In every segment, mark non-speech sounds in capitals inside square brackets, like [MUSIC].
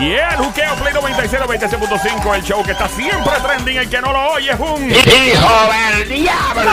Y el juqueo Play 96, 96.5, el show que está siempre trending, el que no lo oye es un... ¡Hijo del diablo!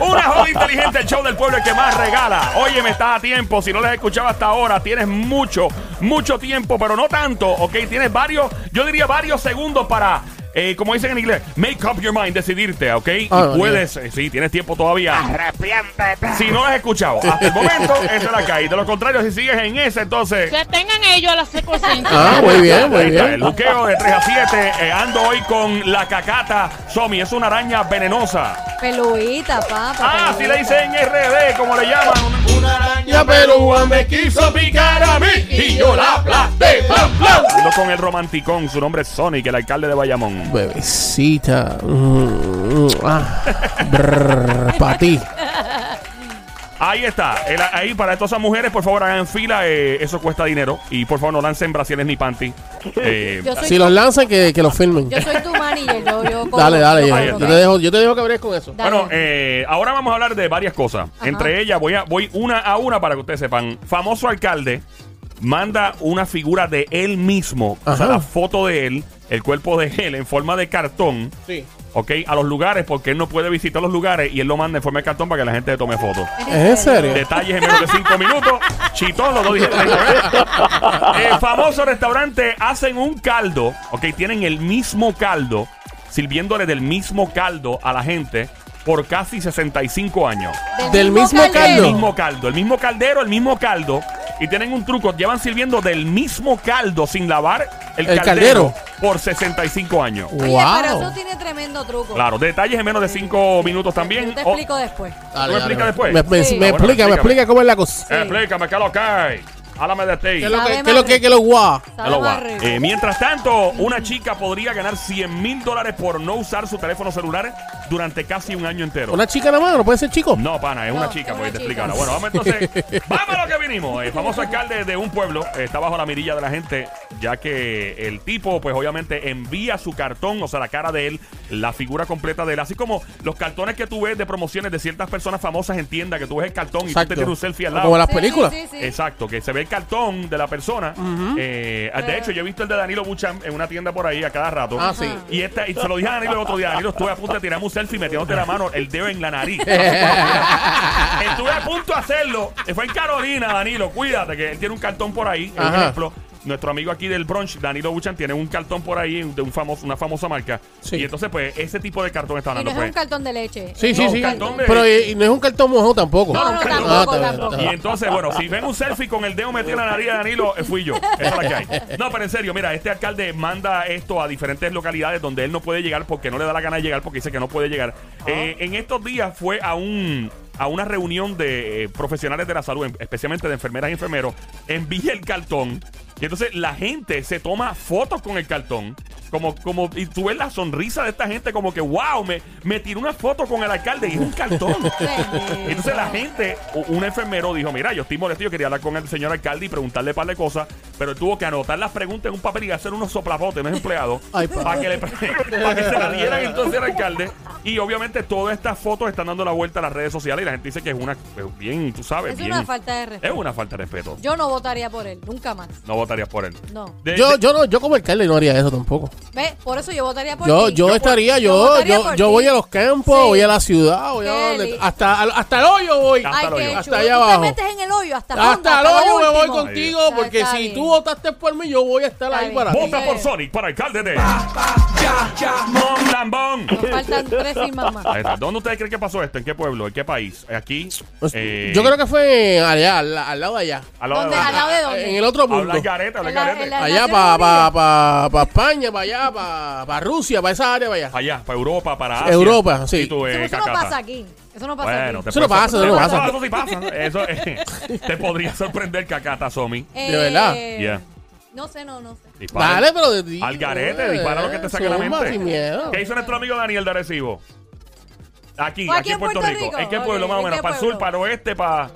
[LAUGHS] Una joven inteligente, el show del pueblo el que más regala. Oye, me estás a tiempo. Si no les he escuchado hasta ahora, tienes mucho, mucho tiempo, pero no tanto, ¿ok? Tienes varios, yo diría varios segundos para, eh, como dicen en inglés, make up your mind, decidirte, ¿ok? Ah, y puedes, eh, sí, tienes tiempo todavía. Arrepiéntete. Si no lo has escuchado hasta el momento, [LAUGHS] esa es la hay. De lo contrario, si sigues en esa, entonces. Que tengan ellos a las 5 Ah, muy bien, muy está, el bien. buqueo de 3 a 7. eh, ando hoy con la cacata Somi. Es una araña venenosa. Peluita, papá. Ah, si peluita. le dicen RD, como le llaman. Una araña pelúa me quiso picar a mí y yo la aplasté. Ando con el romanticón. Su nombre es Sonic, el alcalde de Bayamón. Bebecita. Mm, mm, ah. Para ti. Ahí está. El- ahí para todas esas mujeres, por favor, hagan fila. eh, eso cuesta dinero. Y por favor, no lancen brasieres ni panty. [LAUGHS] Eh, Yo soy, Si los lanzan, que, que los filmen. yo soy tu manager. Yo, yo [LAUGHS] Dale, dale. yo te dejo, yo te dejo que bregues con eso. Dale. Bueno, eh, ahora vamos a hablar de varias cosas. Ajá. Entre ellas, voy, a, voy una a una para que ustedes sepan. Famoso alcalde manda una figura de él mismo, o sea, Ajá. la foto de él, el cuerpo de él en forma de cartón, Sí. ¿ok? A los lugares, porque él no puede visitar los lugares y él lo manda en forma de cartón para que la gente le tome fotos. ¿Es en serio? Detalles en menos de 5 minutos. Chitón, los dos dijeron ahí, ¿eh? [LAUGHS] Eh, famoso restaurante hacen un caldo, ok, tienen el mismo caldo, sirviéndole del mismo caldo a la gente por casi 65 años. Del mismo El caldo. mismo caldo, el mismo caldero, el mismo caldo. Y tienen un truco, llevan sirviendo del mismo caldo sin lavar el, El caldero, caldero. por 65 años. Oye, pero Wow. eso tiene tremendo truco. Claro, detalles en menos de 5 minutos también. Yo te Oh, explico después. Dale, me dale. explica después? Me, me- Sí. me Ah, bueno, explica, me explícame. explica cómo es la cosa. Sí. Explícame, ¿qué es lo que hay? Háblame de ti. ¿Qué es lo que, qué es lo que, qué es lo Hello, más guau. rico. Eh, mientras tanto, una chica podría ganar 100 mil dólares por no usar su teléfono celular durante casi un año entero. ¿Una chica nada más? ¿No puede ser chico? No, pana, es No, una chica, porque te explicará. Bueno, vamos entonces. [LAUGHS] vamos a lo que vinimos. El famoso alcalde de un pueblo eh, está bajo la mirilla de la gente, ya que el tipo, pues obviamente, envía su cartón, o sea, la cara de él, la figura completa de él, así como los cartones que tú ves de promociones de ciertas personas famosas en tienda, que tú ves el cartón y tú te tienes un selfie al lado. Como las películas. sí, sí. Exacto, que se ve el cartón de la persona. Eh, de hecho, yo he visto el de Danilo Buchan en una tienda por ahí a cada rato. Ah, sí. Y, esta, y se lo dije a Danilo el otro día. Danilo, estuve a punto de tirarme un selfie metiéndote la mano, el dedo en la nariz. [LAUGHS] estuve a punto de hacerlo. Fue en Carolina, Danilo. Cuídate, que él tiene un cartón por ahí. Ajá. ejemplo. Nuestro amigo aquí del brunch, Danilo Buchan, tiene un cartón por ahí de un famoso, una famosa marca. Sí. Y entonces, pues, ese tipo de cartón está Y no hablando. es Pues. un cartón de leche. Sí, sí, sí. cartón de- Pero y, y no es un cartón mojado tampoco. No, no, Ah, tampoco, bien, tampoco. está Y entonces, bueno, si ven un selfie con el dedo metido en la nariz de Danilo, eh, fui yo. Esa es la que hay. No, pero en serio, mira, este alcalde manda esto a diferentes localidades donde él no puede llegar porque no le da la gana de llegar porque dice que no puede llegar. Eh, en estos días fue a un a una reunión de eh, profesionales de la salud, en- especialmente de enfermeras y enfermeros, envía el cartón. Y entonces la gente se toma fotos con el cartón. Como, como, y tú ves la sonrisa de esta gente, como que, wow, me, me tiró una foto con el alcalde y es un cartón. [LAUGHS] Entonces la gente, un enfermero dijo, mira, yo estoy molesto, yo quería hablar con el señor alcalde y preguntarle un par de cosas, pero él tuvo que anotar las preguntas en un papel y hacer unos soplapotes, unos empleados, Ay, pa. para que, le [LAUGHS] para que se la dieran entonces al alcalde. Y obviamente todas estas fotos están dando la vuelta a las redes sociales y la gente dice que es una, es bien, tú sabes, Es bien, una falta de es respeto. una falta de respeto. Yo no votaría por él, nunca más. No votarías por él. No. De- Yo, de- yo no, yo como alcalde no haría eso tampoco. ¿Ves? Por eso yo votaría por Yo, ti. yo estaría, yo yo, yo, voy a los campos, Sí. voy a la ciudad, voy a donde- hasta, hasta el hoyo voy. Hasta el hoyo. Hasta allá Tú abajo. te metes en el hoyo hasta fondo, Hasta el hoyo me voy contigo, porque si bien. tú votaste por mí, yo voy a estar Está ahí bien. para ti. Vota por Sonic para alcalde de Mon Lambón. Nos faltan tres firmas más. Ahí está. ¿Dónde ustedes creen que pasó esto? ¿En qué pueblo? ¿En qué país? Aquí. Pues, eh, Yo creo que fue allá, al, al lado de allá. al lado ¿Dónde? de ¿Al lado de dónde? En el otro Habla habla En la- en la- Allá para pa, pa, pa España, para allá, para pa Rusia, para esa área, para allá. Allá, para Europa, para Asia. Europa, sí. Y tú, eh, Eso, no cacata. pasa aquí. Eso no pasa Bueno, aquí. te Eso no puede pasa, eso no pasa. Eso sí pasa. Eso eh, [LAUGHS] te podría sorprender cacata, Somi. Eh, de verdad. Yeah. No sé, no, no sé. Dispara. Dale, pero de ti. Al garete, dispara lo que te saque la Zumba, mente. sin miedo. ¿Qué hizo nuestro amigo Daniel de Arecibo? Aquí, Fue aquí en Puerto, Rico. ¿En qué Ok, pueblo más o ¿en menos? qué ¿Para el sur, pueblo? para el oeste, para,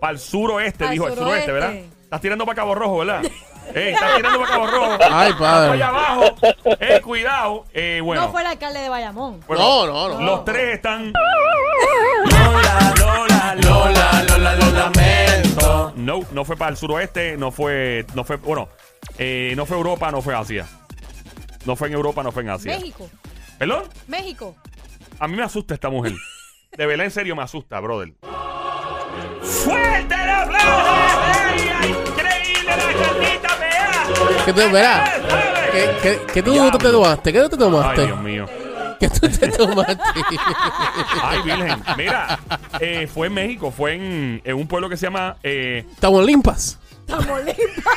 para el suroeste? Dijo el suroeste, suroeste. ¿verdad? Estás tirando para Cabo Rojo, ¿verdad? [LAUGHS] Estás tirando para Cabo Rojo. [LAUGHS] Ay, padre. Allá abajo. Eh, cuidado. Eh, bueno. No fue el alcalde de Bayamón. Bueno, No, no, no. Los tres están. Lola, Lola, Lola. no fue para el suroeste, no fue, no fue, bueno, eh, no fue Europa, no fue Asia. No fue en Europa, no fue en Asia. México. ¿Perdón? México. A mí me asusta esta mujer. De verdad, en serio, me asusta, brother. ¡Fuerte el aplauso! ¿Qué tú, verá? ¿Qué, qué, qué tú, te tomaste? ¿Qué tú te Ay, tomaste? Dios mío. ¿Qué tú te tomaste? [LAUGHS] Ay, Virgen. Mira, eh, fue en México, fue en, en un pueblo que se llama. eh, Tamaulipas. Tamaulipas.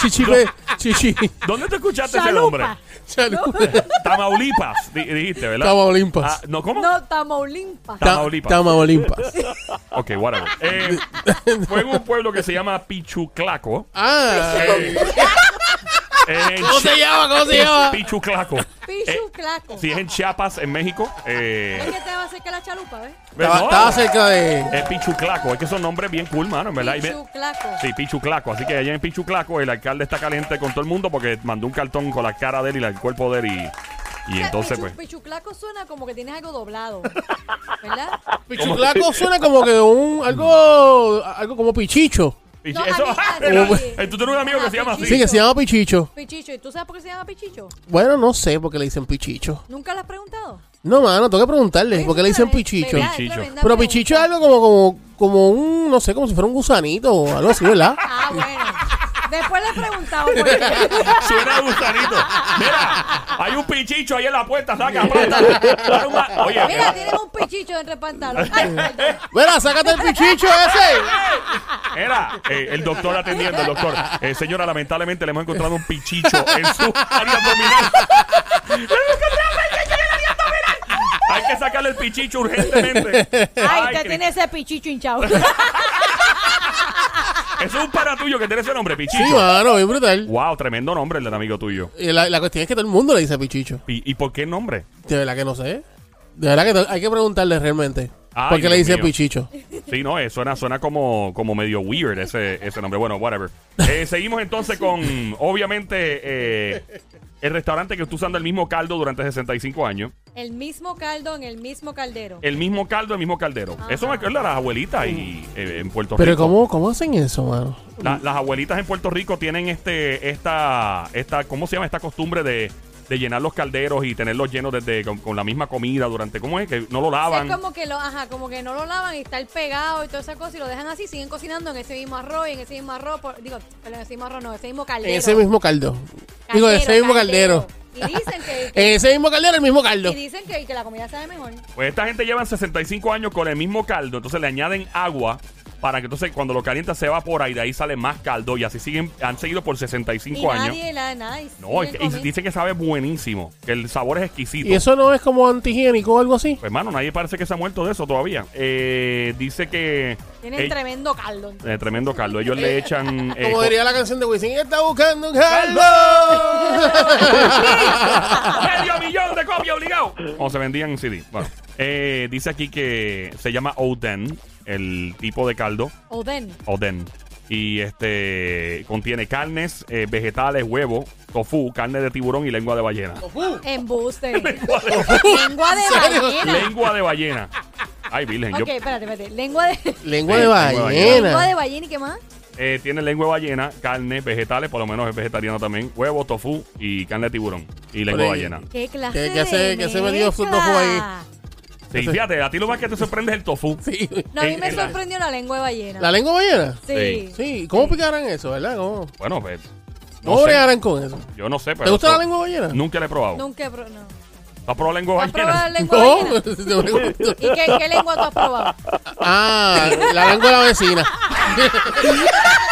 Chichi, ve, chichi. ¿Dónde te escuchaste ese nombre? Chalupa. [LAUGHS] Tamaulipas, di- dijiste, ¿verdad? Tamaulipas. Ah, no, ¿cómo? No, Tamaulipas. Ta- Tamaulipas. Tamaulipas. [LAUGHS] Ok, whatever. Eh, fue en un pueblo que se llama Pichuclaco. Ah. [LAUGHS] En ¿Cómo se Chi- llama? ¿Cómo se llama? Pichuclaco. Pichu Claco. Si es en Chiapas, en México. ¿Es Eh, que te va a hacer que la chalupa, ves? Estaba, no, estaba cerca de. Es Pichuclaco. Es que son nombres bien cool, mano, en verdad. Y ve- Pichu Claco. Sí, Pichuclaco. Así que allá en Pichuclaco el alcalde está caliente con todo el mundo porque mandó un cartón con la cara de él y la- el cuerpo de él y, y entonces Pichu, pues... Pichuclaco suena como que tienes algo doblado. [LAUGHS] ¿Verdad? Pichulaco suena como que un. Algo. Algo como pichicho. Pichi- No, eso, mí- ah, a ¿verdad? mí- Eh, Tú tienes un amigo que se llama así. Sí, que se llama pichicho. Pichicho. ¿Y tú sabes por qué se llama Pichicho? Bueno, no sé por qué le dicen pichicho. ¿Nunca lo has preguntado? No, mano, tengo que preguntarle por qué le dicen pichicho. ¿verdad? Es Pichicho. tremenda Pero pregunta. pichicho es algo como, como, como un, no sé, como si fuera un gusanito o algo así, ¿verdad? Ah, bueno. Después le he preguntado por qué. [LAUGHS] Suena a gusanito. Mira, hay un pichicho ahí en la puerta, saca ma- Oye, Mira, tienes un pichicho entre pantalones. Ay, [LAUGHS] perdón. Mira, sácate el pichicho ese. Era eh, el doctor atendiendo, el doctor. Eh, señora, lamentablemente le hemos encontrado un pichicho en su área abdominal. Hay que sacarle el pichicho urgentemente. Ay, Ay, te tiene ese pichicho hinchado. [LAUGHS] Eso es un para tuyo que tiene ese nombre, Sí, pichicho. mano, bien brutal. wow, tremendo nombre el del amigo tuyo. Y la, la cuestión es que todo el mundo le dice pichicho. ¿Y, y por qué nombre? De verdad que no sé. De verdad que to- hay que preguntarle realmente. Ay, ¿Por qué le Dios dice mío. pichicho? Sí, no, eh, suena, suena como, como medio weird ese, ese nombre. Bueno, whatever. Eh, seguimos entonces con, obviamente, eh, el restaurante que está usando el mismo caldo durante 65 años. El mismo caldo en el mismo caldero. El mismo caldo, el mismo caldero. Ajá. Eso me acuerda a las abuelitas y, eh, en Puerto Pero Rico. ¿cómo, ¿cómo hacen eso, mano? La- las abuelitas en Puerto Rico tienen este, esta, esta, ¿cómo se llama? Esta costumbre de, de llenar los calderos y tenerlos llenos desde con, con la misma comida durante, ¿cómo es? Que no lo lavan. Es como que lo, ajá, como que no lo lavan y está el pegado y toda esa cosa y lo dejan así, siguen cocinando en ese mismo arroz y en ese mismo arroz, por- digo, en ese mismo arroz no, ese mismo caldero. En ese mismo caldo. Digo, ese mismo caldero. Y dicen [LAUGHS] que, ese mismo caldero, el mismo caldo. y dicen que, que la comida sabe mejor. Pues esta gente llevan 65 años con el mismo caldo, entonces le añaden agua para que entonces cuando lo calienta se evapora y de ahí sale más caldo y así siguen, han seguido por 65 Y años. nadie la nada. y No, y, y dice que sabe buenísimo, que el sabor es exquisito. ¿Y eso no es como antihigiénico o algo así? Pues hermano, nadie parece que se ha muerto de eso todavía. Eh, dice que... Tienen eh, tremendo caldo. eh, tremendo caldo. Ellos le [LAUGHS] echan... eh, Como co- diría la canción de Wisin, está buscando un caldo. [LAUGHS] ¡Medio millón de copias obligado! O se vendían en CD. Bueno, eh, dice aquí que se llama Oden, el tipo de caldo. Oden. Oden. Y este contiene carnes, eh, vegetales, huevo, tofu, carne de tiburón y lengua de ballena. Embuste. [LAUGHS] Lengua de ballena. [LAUGHS] lengua de ballena. Ay, virgen. Ok, Yo, espérate, espérate. Lengua de, Lengua de lengua de lengua ballena. de ballena y qué más. eh, tiene lengua de ballena, carne, vegetales, por lo menos es vegetariano también, huevo, tofu y carne de tiburón. Y lengua de Oye, ballena. ¿Qué clase ¿Qué- qué hace- de qué hace metido mezcla? tofu ahí? Sí, fíjate, a ti lo más que te sorprende es el tofu. Sí. No, a mí En- me en la- sorprendió la lengua de ballena. ¿La lengua de ballena? Sí. Sí. ¿Cómo picarán eso, verdad? ¿Cómo, Bueno, pues. No ¿Cómo sé. bregarán con eso? Yo no sé, pero. ¿Te gusta eso- la lengua de ballena? Nunca la he probado. Nunca he probado. No. ¿Has probado lengua de ¿Has probado la ballena? lengua de No, ballena? [LAUGHS] te pregunto. ¿Y qué, qué lengua tú has probado? Ah, la lengua de la vecina. [LAUGHS]